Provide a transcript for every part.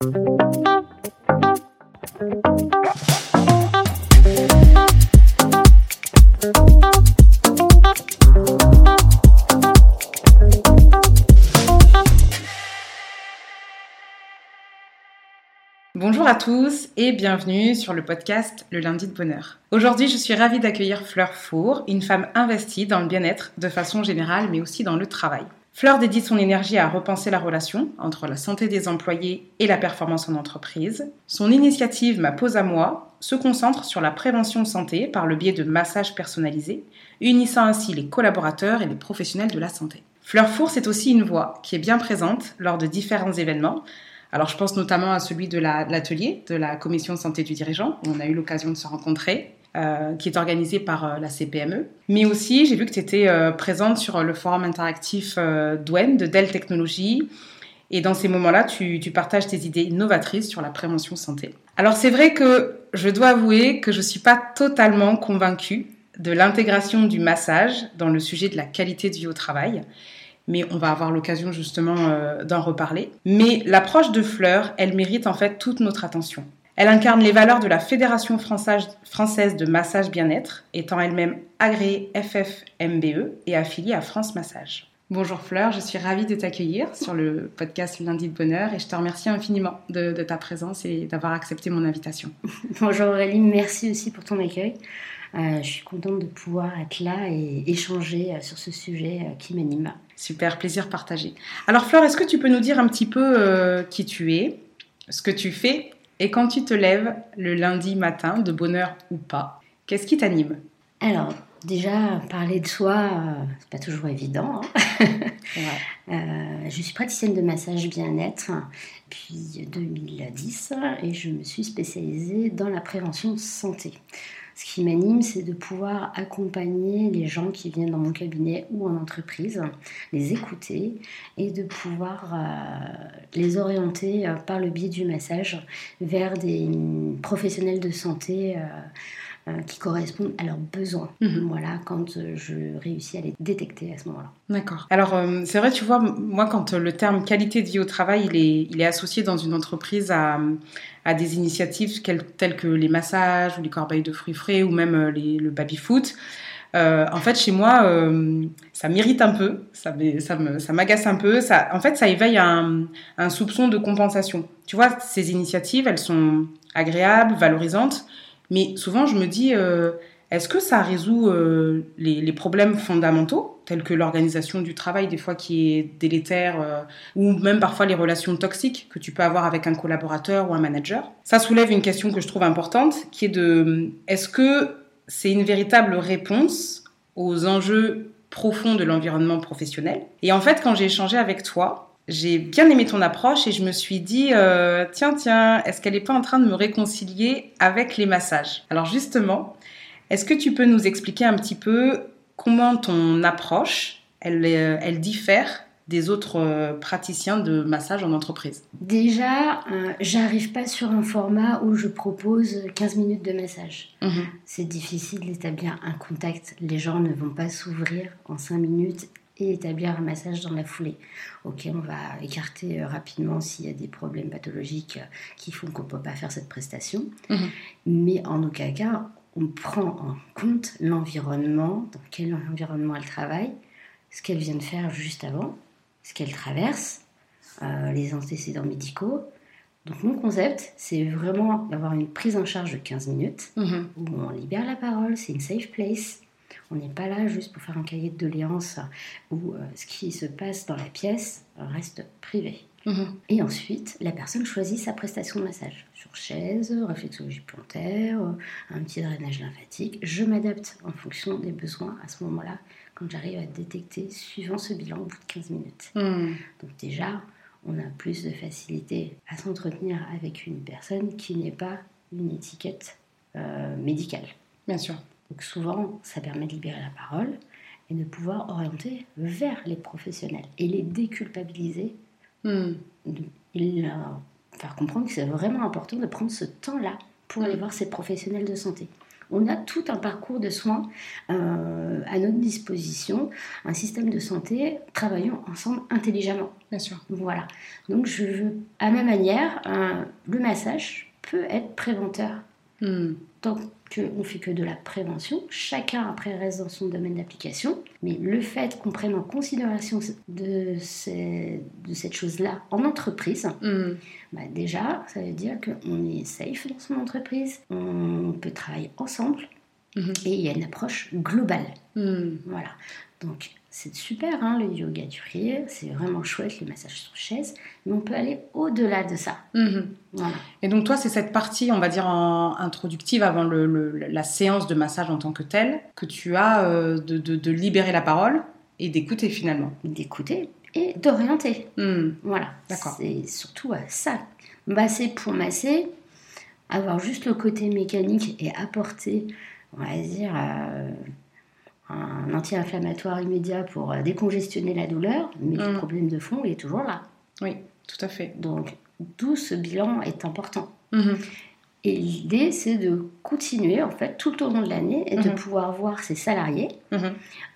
Bonjour à tous et bienvenue sur le podcast Le lundi de bonheur. Aujourd'hui, je suis ravie d'accueillir Fleur Four, une femme investie dans le bien-être de façon générale, mais aussi dans le travail. Fleur dédie son énergie à repenser la relation entre la santé des employés et la performance en entreprise. Son initiative Ma pause à moi se concentre sur la prévention santé par le biais de massages personnalisés, unissant ainsi les collaborateurs et les professionnels de la santé. Fleur Four, c'est aussi une voix qui est bien présente lors de différents événements, alors, je pense notamment à celui de l'atelier de la commission santé du dirigeant, où on a eu l'occasion de se rencontrer, euh, qui est organisé par euh, la CPME. Mais aussi, j'ai vu que tu étais euh, présente sur le forum interactif Douane de Dell Technologies. Et dans ces moments-là, tu, partages tes idées novatrices sur la prévention santé. Alors, c'est vrai que je dois avouer que je ne suis pas totalement convaincue de l'intégration du massage dans le sujet de la qualité de vie au travail mais on va avoir l'occasion justement d'en reparler. Mais l'approche de Fleur, elle mérite en fait toute notre attention. Elle incarne les valeurs de la Fédération française de massage bien-être, étant elle-même agréée FFMBE et affiliée à France Massage. Bonjour Fleur, je suis ravie de t'accueillir sur le podcast Lundi de Bonheur et je te remercie infiniment de, ta présence et d'avoir accepté mon invitation. Bonjour Aurélie, merci aussi pour ton accueil. Euh, je suis contente de pouvoir être là et échanger euh, sur ce sujet qui m'anime. Super, plaisir partagé. Alors Fleur, est-ce que tu peux nous dire un petit peu euh, qui tu es, ce que tu fais et quand tu te lèves le lundi matin, de bonheur ou pas, qu'est-ce qui t'anime? Alors, déjà, parler de soi, euh, c'est pas toujours évident. Hein. Euh, je suis praticienne de massage bien-être depuis 2010 et je me suis spécialisée dans la prévention santé. Ce qui m'anime, c'est de pouvoir accompagner les gens qui viennent dans mon cabinet ou en entreprise, les écouter et de pouvoir euh, les orienter euh, par le biais du massage vers des professionnels de santé. Euh, qui correspondent à leurs besoins. Mhm. Voilà, quand je réussis à les détecter à ce moment-là. D'accord. Alors, c'est vrai, tu vois, moi, quand le terme qualité de vie au travail, il est, il est associé dans une entreprise à, à des initiatives telles que les massages ou les corbeilles de fruits frais ou même euh, le baby-foot. Euh, en fait, chez moi, euh, ça m'irrite un peu, ça, ça m'agace un peu. Ça, en fait, ça éveille un, soupçon de compensation. Tu vois, ces initiatives, elles sont agréables, valorisantes, mais souvent, je me dis, est-ce que ça résout les, problèmes fondamentaux telles que l'organisation du travail, des fois qui est délétère, euh, ou même parfois les relations toxiques que tu peux avoir avec un collaborateur ou un manager? Ça soulève une question que je trouve importante, qui est de est-ce que c'est une véritable réponse aux enjeux profonds de l'environnement professionnel? Et en fait, quand j'ai échangé avec toi, j'ai bien aimé ton approche et je me suis dit, euh, tiens, tiens, est-ce qu'elle n'est pas en train de me réconcilier avec les massages? Alors justement, est-ce que tu peux nous expliquer un petit peu comment ton approche, elle, euh, elle diffère des autres euh, praticiens de massage en entreprise? Déjà, euh, j'arrive pas sur un format où je propose 15 minutes de massage. Mhm. C'est difficile d'établir un contact. Les gens ne vont pas s'ouvrir en 5 minutes et établir un massage dans la foulée. Ok, on va écarter rapidement s'il y a des problèmes pathologiques qui font qu'on ne peut pas faire cette prestation. Mhm. Mais en aucun cas, on prend en compte l'environnement, dans quel environnement elle travaille, ce qu'elle vient de faire juste avant, ce qu'elle traverse, euh, les antécédents médicaux. Donc mon concept, c'est vraiment d'avoir une prise en charge de 15 minutes, mhm. où on libère la parole, c'est une safe place. On n'est pas là juste pour faire un cahier de doléances où euh, ce qui se passe dans la pièce reste privé. Mhm. Et ensuite, la personne choisit sa prestation de massage. Sur chaise, réflexologie plantaire, un petit drainage lymphatique. Je m'adapte en fonction des besoins à ce moment-là, quand j'arrive à détecter suivant ce bilan au bout de 15 minutes. Mhm. Donc déjà, on a plus de facilité à s'entretenir avec une personne qui n'est pas une étiquette euh, médicale. Bien sûr. Donc souvent, ça permet de libérer la parole et de pouvoir orienter vers les professionnels et les déculpabiliser Hmm. Leur faire comprendre que c'est vraiment important de prendre ce temps-là pour aller voir ces professionnels de santé. On a tout un parcours de soins euh, à notre disposition, un système de santé travaillant ensemble intelligemment. Bien sûr. Voilà. Donc je veux, à ma manière, le massage peut être préventeur. Hmm. Tant qu'on fait que de la prévention, chacun après reste dans son domaine d'application, mais le fait qu'on prenne en considération de, de cette chose-là en entreprise, hmm. bah déjà, ça veut dire qu'on est safe dans son entreprise, on peut travailler ensemble, hmm. et il y a une approche globale. Voilà. Donc c'est super, hein, le yoga du rire, c'est vraiment chouette, le massage sur chaise, mais on peut aller au-delà de ça. Mhm. Et donc toi, c'est cette partie, on va dire, introductive avant la séance de massage en tant que telle, que tu as euh, de, libérer la parole et d'écouter finalement. D'écouter et d'orienter. Mhm. Voilà. D'accord. C'est surtout ça. Masser pour masser, avoir juste le côté mécanique et apporter, on va dire... Euh, un anti-inflammatoire immédiat pour euh, décongestionner la douleur, mais le mm. problème de fond, il est toujours là. Oui, tout à fait. Donc, tout ce bilan est important. Mm-hmm. Et l'idée, c'est de continuer, en fait, tout au long de l'année et de mm-hmm. pouvoir voir ses salariés mm-hmm.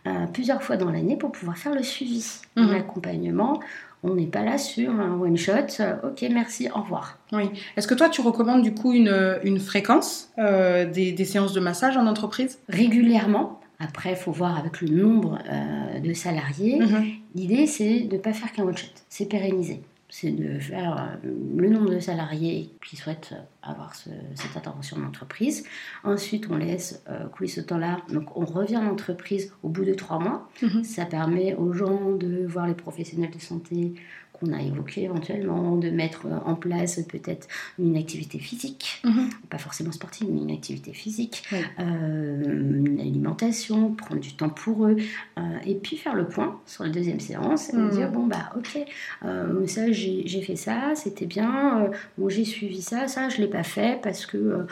euh, plusieurs fois dans l'année pour pouvoir faire le suivi, un accompagnement. On n'est pas là sur un one-shot, euh, ok, merci, au revoir. Oui. Est-ce que toi, tu recommandes du coup une, une fréquence des, des, séances de massage en entreprise? Régulièrement, après, il faut voir avec le nombre euh, de salariés. Mhm. L'idée, c'est de ne pas faire qu'un one-shot, c'est pérenniser. C'est de faire euh, le nombre de salariés qui souhaitent avoir cette intervention d'entreprise. Ensuite, on laisse euh, couler ce temps-là. Donc, on revient à l'entreprise au bout de trois mois. Mhm. Ça permet aux gens de voir les professionnels de santé qu'on a évoqué éventuellement, de mettre en place peut-être une activité physique, mhm. pas forcément sportive, mais une activité physique, une alimentation, prendre du temps pour eux, euh, et puis faire le point sur la deuxième séance et dire mhm. bon bah ok, euh, ça j'ai fait ça, c'était bien, bon j'ai suivi ça, ça je l'ai pas fait parce que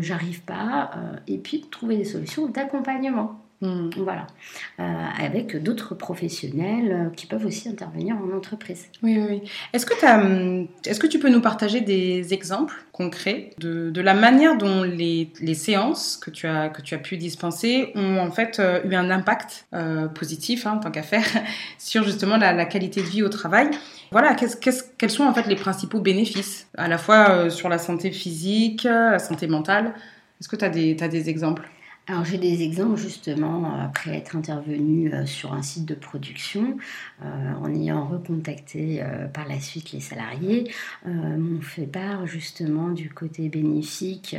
j'arrive pas, et puis trouver des solutions d'accompagnement. Hmm. Voilà. Euh, avec d'autres professionnels euh, qui peuvent aussi intervenir en entreprise. Oui, oui. Est-ce que, hum, est que tu peux nous partager des exemples concrets de, la manière dont les, séances que tu, as, que tu as pu dispenser ont en fait euh, eu un impact positif, hein, tant qu'à faire, sur justement la, qualité de vie au travail? Voilà, quels sont en fait les principaux bénéfices, à la fois sur la santé physique, la santé mentale? Est-ce que tu as, as des exemples? Alors j'ai des exemples justement après être intervenu euh, sur un site de production, euh, en ayant recontacté euh, par la suite les salariés, m'ont fait part justement du côté bénéfique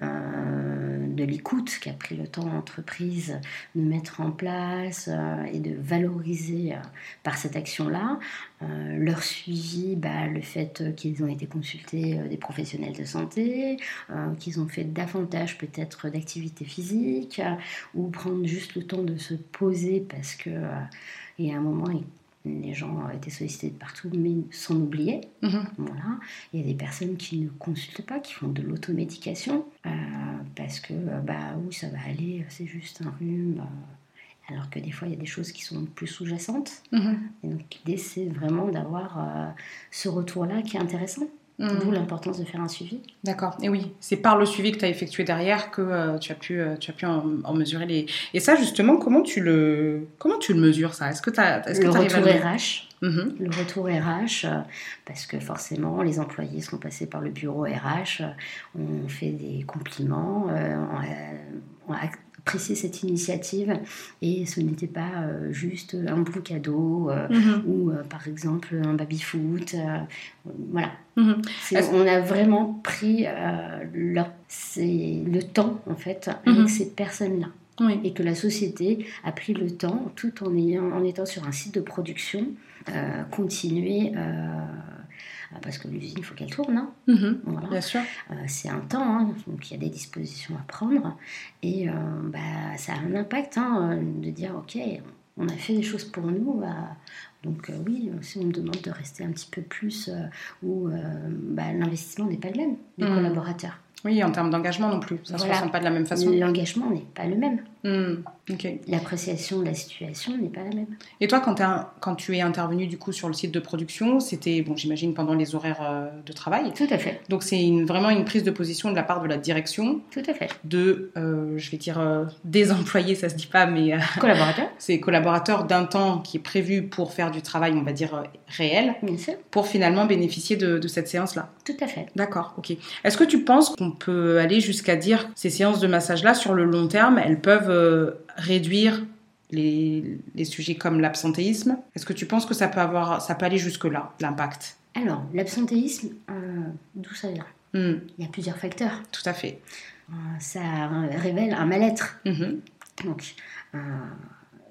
de l'écoute qu'a pris le temps l'entreprise de mettre en place et de valoriser par cette action-là. Leur suivi, bah, le fait qu'ils ont été consultés des professionnels de santé, qu'ils ont fait davantage peut-être d'activités physiques ou prendre juste le temps de se poser parce que euh, y a un moment les gens étaient sollicités de partout, mais s'en oubliaient. Mhm. Voilà. Il y a des personnes qui ne consultent pas, qui font de l'automédication, euh, parce que, euh, bah oui, ça va aller, c'est juste un rhume. Alors que des fois, il y a des choses qui sont plus sous-jacentes. Mhm. Et donc, l'idée, c'est vraiment d'avoir ce retour-là qui est intéressant. D'où mm. l'importance de faire un suivi. D'accord. Et oui, c'est par le suivi que tu as effectué derrière que euh, tu as pu, euh, tu as pu en, mesurer les. Et ça, justement, comment tu le, comment tu le mesures ça? Est-ce que tu as, est-ce le retour RH. Mm-hmm. Le retour RH, euh, parce que forcément, les employés sont passés par le bureau RH, on fait des compliments, on, apprécier cette initiative et ce n'était pas euh, juste un bon cadeau euh, mhm. ou euh, par exemple un baby-foot. voilà. Mhm. On a vraiment pris leur, le temps en fait avec mhm. ces personnes-là. Et que la société a pris le temps, tout en, ayant, en étant sur un site de production, continuer parce que l'usine, il faut qu'elle tourne. Hein. Mhm. Bien sûr. Euh, c'est un temps, hein. donc il y a des dispositions à prendre. Et euh, bah, ça a un impact hein, de dire, OK, on a fait des choses pour nous. Bah, donc euh, oui, si on me demande de rester un petit peu plus, où bah, l'investissement n'est pas le même des mhm. collaborateurs. Oui, en termes d'engagement non plus. Ça ne se ressent pas de la même façon. L'engagement n'est pas le même. Hmm, L'appréciation de la situation n'est pas la même. Et toi, quand, quand, tu es intervenu du coup sur le site de production, c'était, bon, j'imagine, pendant les horaires euh, de travail. Tout à fait. Donc c'est vraiment une prise de position de la part de la direction. Tout à fait. De, euh, je vais dire, euh, des employés, ça se dit pas, mais. collaborateurs. c'est collaborateurs d'un temps qui est prévu pour faire du travail, on va dire, réel. Bien sûr. Pour finalement bénéficier de, de cette séance-là. Tout à fait. D'accord, ok. Est-ce que tu penses qu'on peut aller jusqu'à dire ces séances de massage-là, sur le long terme, elles peuvent euh, réduire les, les, sujets comme l'absentéisme Est-ce que tu penses que ça peut, avoir, ça peut aller jusque-là, l'impact? Alors, l'absentéisme, euh, d'où ça vient? Hmm. Il y a plusieurs facteurs. Tout à fait. Euh, ça révèle un mal-être. Mhm. Donc,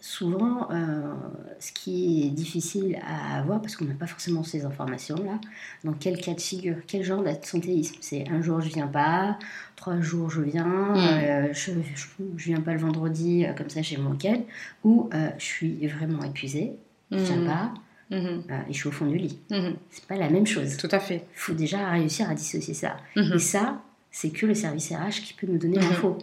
souvent, euh, ce qui est difficile à avoir, parce qu'on n'a pas forcément ces informations-là, dans quel cas de figure, quel genre d'absentéisme? C'est un jour je viens pas, trois jours je viens, hmm. euh, je, je, viens pas le vendredi, euh, comme ça j'ai mon week ou je suis vraiment épuisée, je viens hmm. pas. Hmm. et je suis au fond du lit. C'est pas la même chose. Tout à fait. Il faut déjà réussir à dissocier ça. Et ça, c'est que le service RH qui peut nous donner l'info.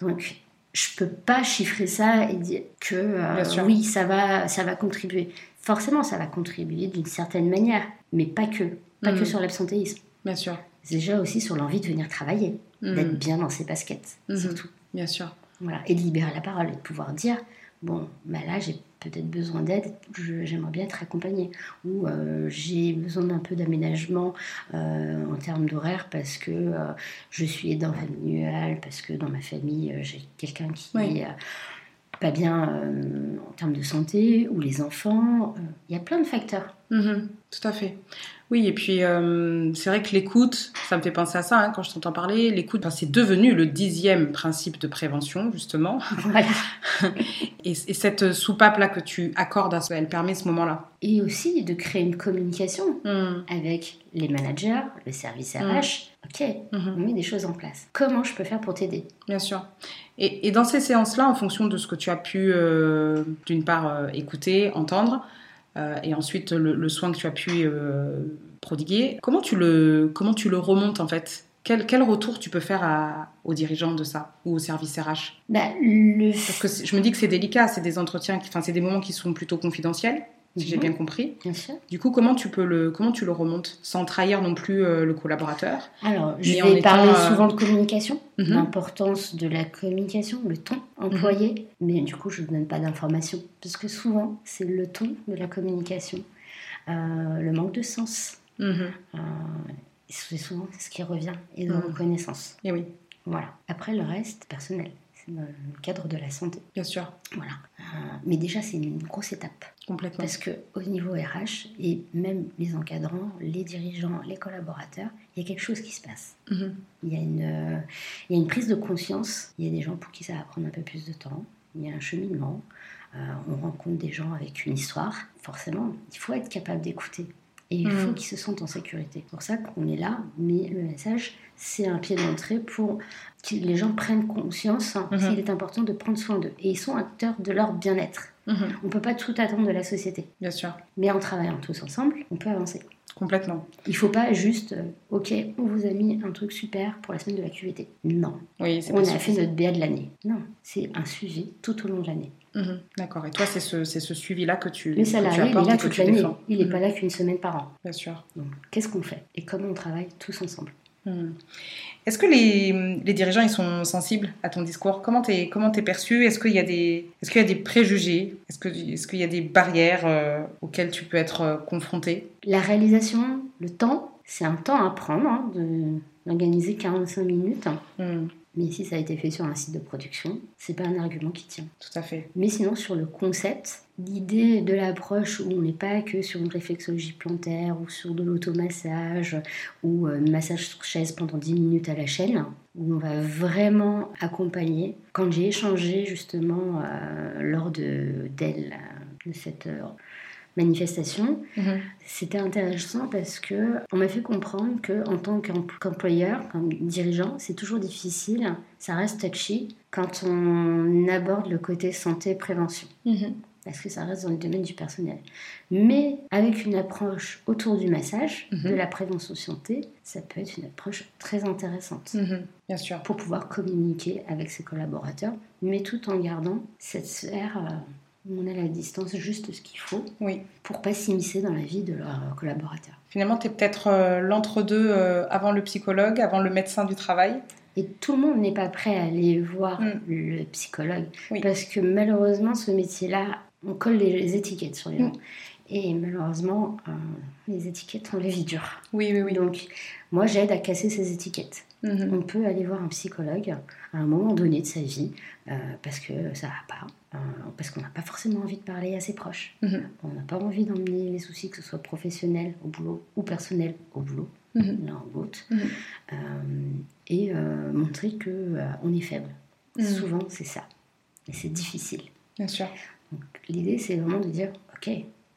Donc, je peux pas chiffrer ça et dire que euh, oui, ça va, ça va contribuer. Forcément, ça va contribuer d'une certaine manière, mais pas que, pas que mm. sur l'absentéisme. Bien sûr. Déjà aussi sur l'envie de venir travailler, mm. d'être bien dans ses baskets, mm-hmm. surtout. Bien sûr. Voilà, et de libérer la parole et de pouvoir dire bon, bah là j'ai peut-être besoin d'aide, j'aimerais bien être accompagnée, ou euh, j'ai besoin d'un peu d'aménagement euh, en termes d'horaire parce que euh, je suis aidant familial, parce que dans ma famille j'ai quelqu'un qui est pas bien en termes de santé, ou les enfants, il y a plein de facteurs. Mm-hmm. tout à fait. Oui, et puis euh, c'est vrai que l'écoute, ça me fait penser à ça hein, quand je t'entends parler. L'écoute, c'est devenu le dixième principe de prévention, justement. et, cette soupape-là que tu accordes à elle permet ce moment-là. Et aussi de créer une communication hmm. avec les managers, le service RH. Ok, hmm. on met des choses en place. Comment je peux faire pour t'aider? Bien sûr. Et, dans ces séances-là, en fonction de ce que tu as pu, euh, d'une part, euh, écouter, entendre, euh, et ensuite le, soin que tu as pu prodiguer. Comment tu le, comment tu le remontes en fait? Quel, quel, retour tu peux faire à, aux dirigeants de ça ou au service RH bah, le... Parce que je me dis que c'est délicat, c'est des entretiens, enfin c'est des moments qui sont plutôt confidentiels si j'ai mhm. bien compris. Bien sûr. Du coup, comment tu peux le, comment tu le remontes sans trahir non plus euh, le collaborateur Alors, je vais parler euh, souvent de communication, mhm. l'importance de la communication, le ton employé, mhm. mais du coup, je ne donne pas d'informations parce que souvent, c'est le ton de la communication, euh, le manque de sens. c'est souvent ce qui revient et de reconnaissance. Et oui. Voilà. Après, le reste, personnel dans le cadre de la santé. Bien sûr. Voilà. Euh, mais déjà, c'est une grosse étape. Complètement. Parce qu'au niveau RH, et même les encadrants, les dirigeants, les collaborateurs, il y a quelque chose qui se passe. Mhm. il, y a une, euh, il y a une prise de conscience. Il y a des gens pour qui ça va prendre un peu plus de temps. Il y a un cheminement. Euh, on rencontre des gens avec une histoire. Forcément, il faut être capable d'écouter. Et il faut mhm. qu'ils se sentent en sécurité. C'est pour ça qu'on est là, mais le message, c'est un pied d'entrée pour que les gens prennent conscience mhm. qu'il est important de prendre soin d'eux. Et ils sont acteurs de leur bien-être. Mhm. On ne peut pas tout attendre de la société. Bien sûr. Mais en travaillant tous ensemble, on peut avancer. Complètement. Il faut pas juste, euh, ok, on vous a mis un truc super pour la semaine de la QVT. Non. Oui, on a fait notre BA de l'année. Non, c'est un suivi tout au long de l'année. Mhm. D'accord. Et toi, c'est ce, ce suivi-là que tu. Le salarié, il est là toute l'année. Il n'est pas là qu'une semaine par an. Bien sûr. Qu'est-ce qu'on fait Et comment on travaille tous ensemble Hmm. Est-ce que les, les, dirigeants ils sont sensibles à ton discours? Comment t'es comment es perçu? Est-ce qu'il y a des est-ce qu'il y a des préjugés? Est-ce que est-ce qu'il y a des barrières euh, auxquelles tu peux être euh, confronté? La réalisation, le temps, c'est un temps à prendre hein, d'organiser 45 minutes. Mais si ça a été fait sur un site de production, c'est pas un argument qui tient. Tout à fait. Mais sinon, sur le concept, l'idée de l'approche où on n'est pas que sur une réflexologie plantaire ou sur de l'automassage ou un massage sur chaise pendant 10 minutes à la chaîne, où on va vraiment accompagner. Quand j'ai échangé justement euh, lors de d'elle, de cette manifestation. Mhm. C'était intéressant parce que on m'a fait comprendre que en tant qu'employeur, comme dirigeant, c'est toujours difficile, ça reste touchy quand on aborde le côté santé prévention. Mhm. parce que ça reste dans le domaine du personnel. Mais avec une approche autour du massage, Mhm. de la prévention santé, ça peut être une approche très intéressante Bien sûr. pour pouvoir communiquer avec ses collaborateurs, mais tout en gardant cette sphère euh, on a la distance juste ce qu'il faut Oui. pour pas s'immiscer dans la vie de leurs collaborateurs. Finalement, tu es peut-être euh, l'entre-deux euh, avant le psychologue, avant le médecin du travail. Et tout le monde n'est pas prêt à aller voir Mm. le psychologue. Oui. Parce que malheureusement, ce métier-là, on colle les étiquettes sur les Mm. gens. Et malheureusement, euh, les étiquettes, on les vit dur. Oui, oui, oui. Donc, moi, j'aide à casser ces étiquettes. Mhm, On peut aller voir un psychologue à un moment donné de sa vie euh, parce que ça va pas, euh, parce qu'on n'a pas forcément envie de parler à ses proches. mhm, On n'a pas envie d'emmener les soucis, que ce soit professionnel au boulot ou personnel au boulot, mhm, l'un ou l'autre. Euh, et montrer que on est faible. Souvent, c'est ça. Et c'est difficile. Bien sûr. L'idée, c'est vraiment de dire, ok,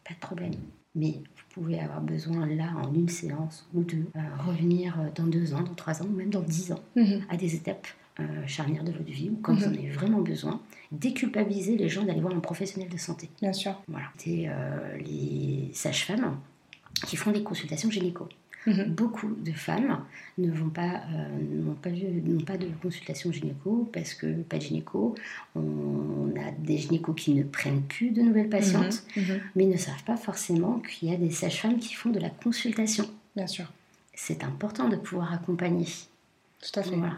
pas de problème, mais pouvez avoir besoin là, en une séance ou deux, euh, revenir euh, dans deux ans, dans trois ans, ou même dans dix ans, Mhm, à des étapes euh, charnières de votre vie, ou quand Mhm. vous en avez vraiment besoin, déculpabiliser les gens d'aller voir un professionnel de santé. Bien sûr. Voilà. C'est les sages-femmes qui font des consultations gynéco. Mhm, Beaucoup de femmes ne vont pas, euh, n'ont pas, pas de consultation gynéco parce que pas de gynéco. On a des gynécos qui ne prennent plus de nouvelles patientes, mhm, mhm, mais ne savent pas forcément qu'il y a des sages-femmes qui font de la consultation. Bien sûr. C'est important de pouvoir accompagner. Tout à fait. Voilà.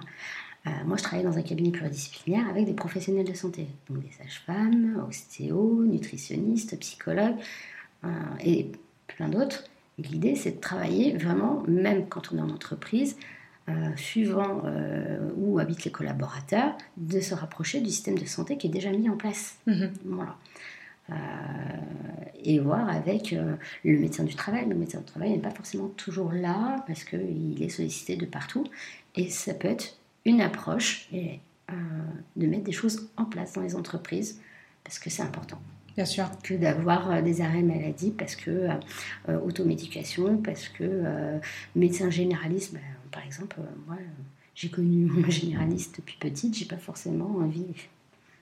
Euh, moi, je travaille dans un cabinet pluridisciplinaire avec des professionnels de santé, donc des sages-femmes, ostéos, nutritionnistes, psychologues euh, et plein d'autres. L'idée, c'est de travailler vraiment, même quand on est en entreprise, euh, suivant euh, où habitent les collaborateurs, de se rapprocher du système de santé qui est déjà mis en place. Mhm, Voilà. Euh, et voir avec le médecin du travail. Le médecin du travail n'est pas forcément toujours là parce qu'il est sollicité de partout. Et ça peut être une approche et, de mettre des choses en place dans les entreprises parce que c'est important Bien sûr. que d'avoir euh, des arrêts maladie parce que euh, euh, automédication, parce que euh, médecin généraliste, ben, par exemple, euh, moi j'ai connu mon généraliste depuis petite, j'ai pas forcément envie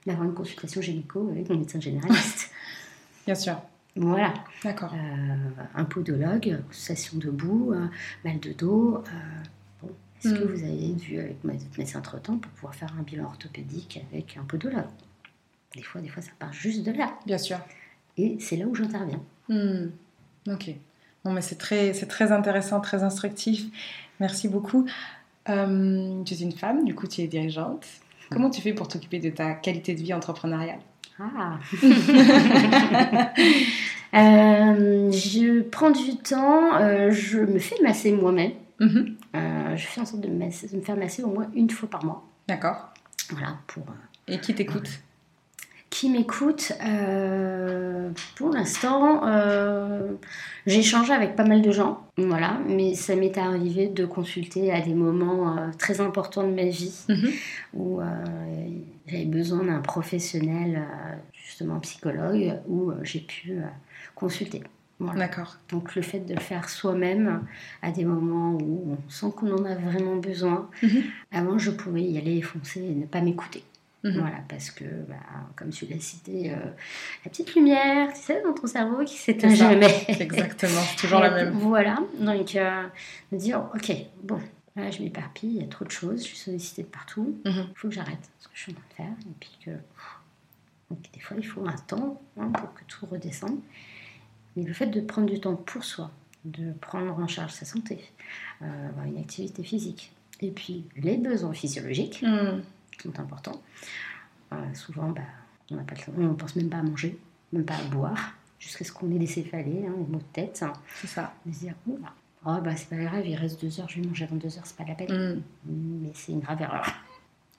d'avoir une consultation gynéco avec mon médecin généraliste. Bien sûr. voilà, D'accord. Un podologue, consultation debout, mal de dos. bon. Est-ce que Mm. vous avez vu avec votre médecin entre-temps pour pouvoir faire un bilan orthopédique avec un podologue? Des fois, des fois, ça part juste de là. Bien sûr. Et c'est là où j'interviens. Hmm, Ok. Bon, mais c'est très, c'est très intéressant, très instructif. Merci beaucoup. Euh, tu es une femme, du coup, tu es dirigeante. Comment tu fais pour t'occuper de ta qualité de vie entrepreneuriale? Ah Euh, Je prends du temps, euh, je me fais masser moi-même. Mhm, je fais en sorte de, masser- de me faire masser au moins une fois par mois. D'accord. Voilà, pour Et qui t'écoute? Qui m'écoute. euh, pour l'instant, euh, j'ai échangé avec pas mal de gens, voilà, mais ça m'est arrivé de consulter à des moments euh, très importants de ma vie Mhm, où euh, j'avais besoin d'un professionnel, justement psychologue, où j'ai pu consulter. Voilà. D'accord. Donc le fait de le faire soi-même à des moments où on sent qu'on en a vraiment besoin. Mhm. Avant, je pouvais y aller foncer et ne pas m'écouter. Mhm. Voilà, parce que, bah, comme tu l'as cité, euh, la petite lumière, tu sais, dans ton cerveau qui s'éteint jamais. Exactement, c'est toujours la même. Voilà, donc euh, de dire, ok, bon, là je m'éparpille, il y a trop de choses, je suis sollicitée de partout, il Mhm, faut que j'arrête ce que je suis en train de faire, et puis que. Donc, des fois, il faut un temps hein, pour que tout redescende. Mais le fait de prendre du temps pour soi, de prendre en charge sa santé, euh, avoir une activité physique, et puis les besoins physiologiques hmm, qui sont importants. Euh, souvent, bah, on n'a pas le temps, on ne pense même pas à manger, même pas à boire, jusqu'à ce qu'on ait des céphalées, hein, des maux de tête. hein, C'est ça. de se oh, bah, oh, bah, c'est pas grave, il reste deux heures, je vais manger avant deux heures, c'est pas la peine. Hmm. Mais c'est une grave erreur.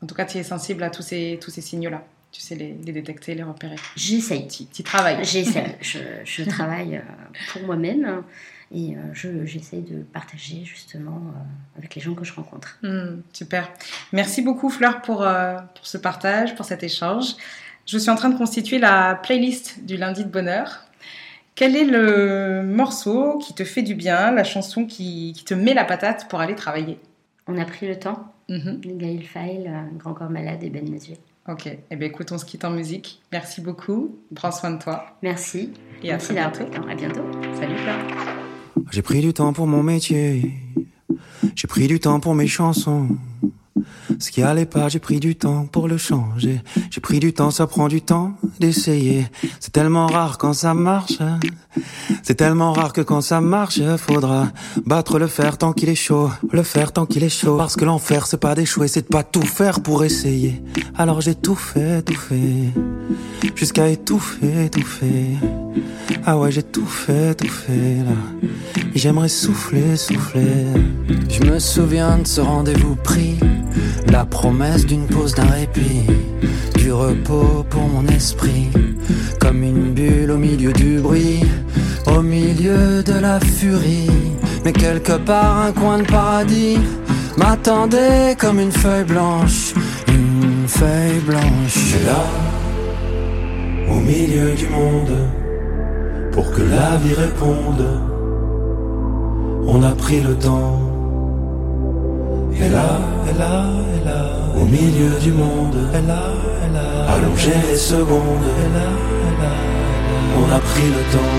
En tout cas, tu es sensible à tous ces, tous ces signaux-là. Tu sais les, les détecter, les repérer. J'essaye. Tu travailles. J'essaie, je, je travaille euh, pour moi-même et euh, je- j'essaie de partager justement euh, avec les gens que je rencontre. Hmm, super. Merci beaucoup Fleur pour, pour ce partage, pour cet échange. Je suis en train de constituer la playlist du lundi de bonheur. Quel est le morceau qui te fait du bien, la chanson qui, qui te met la patate pour aller travailler? On a pris le temps. Gaël Fail, euh, Grand Corps Malade et Ben Mazuel. Ok, et eh bien écoute, on se quitte en musique. Merci beaucoup, prends soin de toi. Merci. Et à Merci bientôt. À bientôt. Salut. J'ai pris du temps pour mon métier, j'ai pris du temps pour mes chansons. Ce qui allait pas, j'ai pris du temps pour le changer. J'ai pris du temps, ça prend du temps d'essayer. C'est tellement rare quand ça marche. C'est tellement rare que quand ça marche, faudra battre le fer tant qu'il est chaud. Le fer tant qu'il est chaud. Parce que l'enfer, c'est pas d'échouer, c'est de pas tout faire pour essayer. Alors j'ai tout fait, tout fait. Jusqu'à étouffer, étouffer. Ah ouais, j'ai tout fait, tout fait là. J'aimerais souffler, souffler. Je me souviens de ce rendez-vous pris. La promesse d'une pause, d'un répit. Du repos pour mon esprit. Comme une bulle au milieu du bruit. Au milieu de la furie. Mais quelque part, un coin de paradis m'attendait comme une feuille blanche. Une feuille blanche. là, au milieu du monde pour que la vie réponde. On a pris le temps. Et là, et là, et là, au milieu du monde, et là, et là, allonger les secondes, et là, et là, on a pris le temps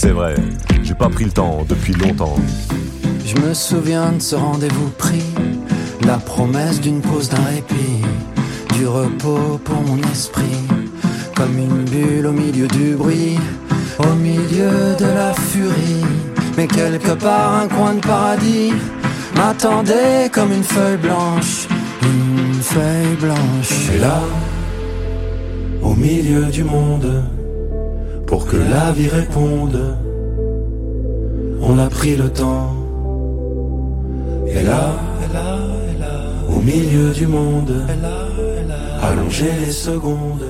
c'est vrai. J'ai pas pris le temps depuis longtemps. Je me souviens de ce rendez-vous pris, la promesse d'une pause, d'un répit, du repos pour mon esprit, comme une bulle au milieu du bruit, au milieu de la furie. Mais quelque part un coin de paradis m'attendait comme une feuille blanche, une feuille blanche. Et là, au milieu du monde, pour que la vie réponde on a pris le temps. Et là, au milieu du monde, allongé les secondes.